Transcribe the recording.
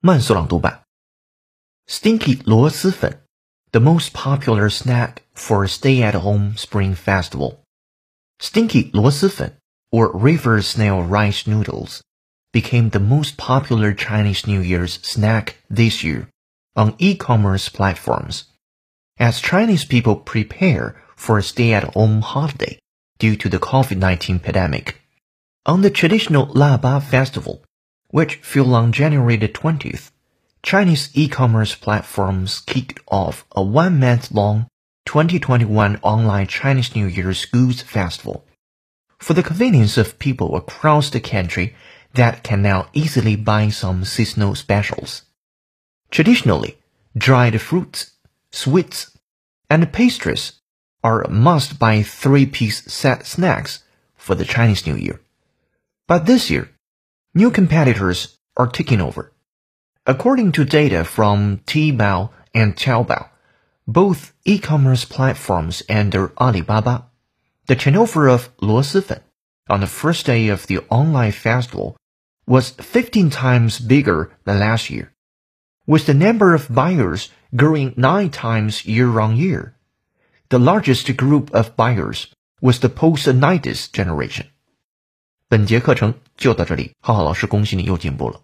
慢速朗读版。Stinky 螺蛳粉，the most popular snack for a stay-at-home spring festival. Stinky 螺蛳粉 or river snail rice noodles became the most popular Chinese New Year's snack this year on e-commerce platforms as Chinese people prepare for a stay-at-home holiday due to the COVID-19 pandemic. On the traditional La Ba festival, which fell on January the 20th, Chinese e-commerce platforms kicked off a one-month-long 2021 online Chinese New Year's goods festival for the convenience of people across the country that can now easily buy some seasonal specials. Traditionally, dried fruits, sweets, and pastries are must-buy three-piece set snacks for the Chinese New Year. But this year, New competitors are taking over. According to data from Tmall and Taobao, both e-commerce platforms under Alibaba, the turnover of Luosifen on the first day of the online festival was 15 times bigger than last year, with the number of buyers growing 9 times year on year. The largest group of buyers was the post-90s generation. 本节课程就到这里，浩浩老师恭喜你又进步了。